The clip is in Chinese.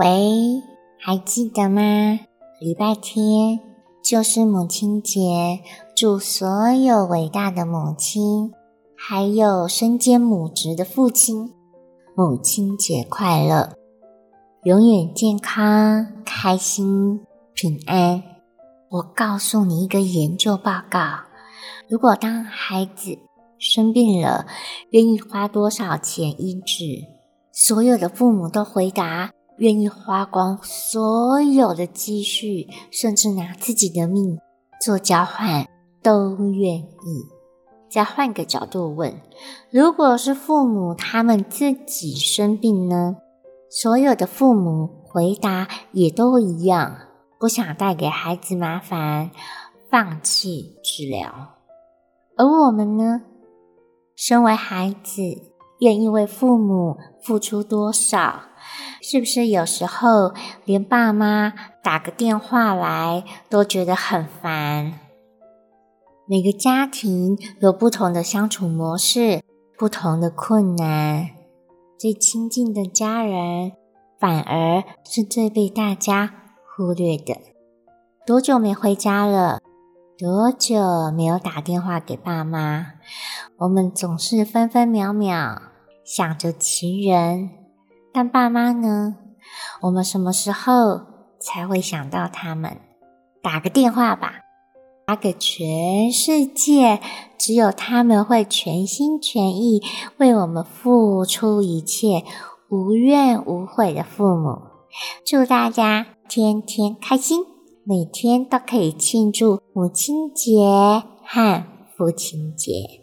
喂，还记得吗？礼拜天就是母亲节，祝所有伟大的母亲，还有身兼母职的父亲，母亲节快乐，永远健康、开心、平安。我告诉你一个研究报告：如果当孩子生病了，愿意花多少钱医治？所有的父母都回答。愿意花光所有的积蓄，甚至拿自己的命做交换，都愿意。再换个角度问：如果是父母他们自己生病呢？所有的父母回答也都一样，不想带给孩子麻烦，放弃治疗。而我们呢？身为孩子，愿意为父母付出多少？是不是有时候连爸妈打个电话来都觉得很烦？每个家庭有不同的相处模式，不同的困难。最亲近的家人，反而是最被大家忽略的。多久没回家了？多久没有打电话给爸妈？我们总是分分秒秒想着情人。但爸妈呢？我们什么时候才会想到他们？打个电话吧，打给全世界只有他们会全心全意为我们付出一切、无怨无悔的父母。祝大家天天开心，每天都可以庆祝母亲节和父亲节。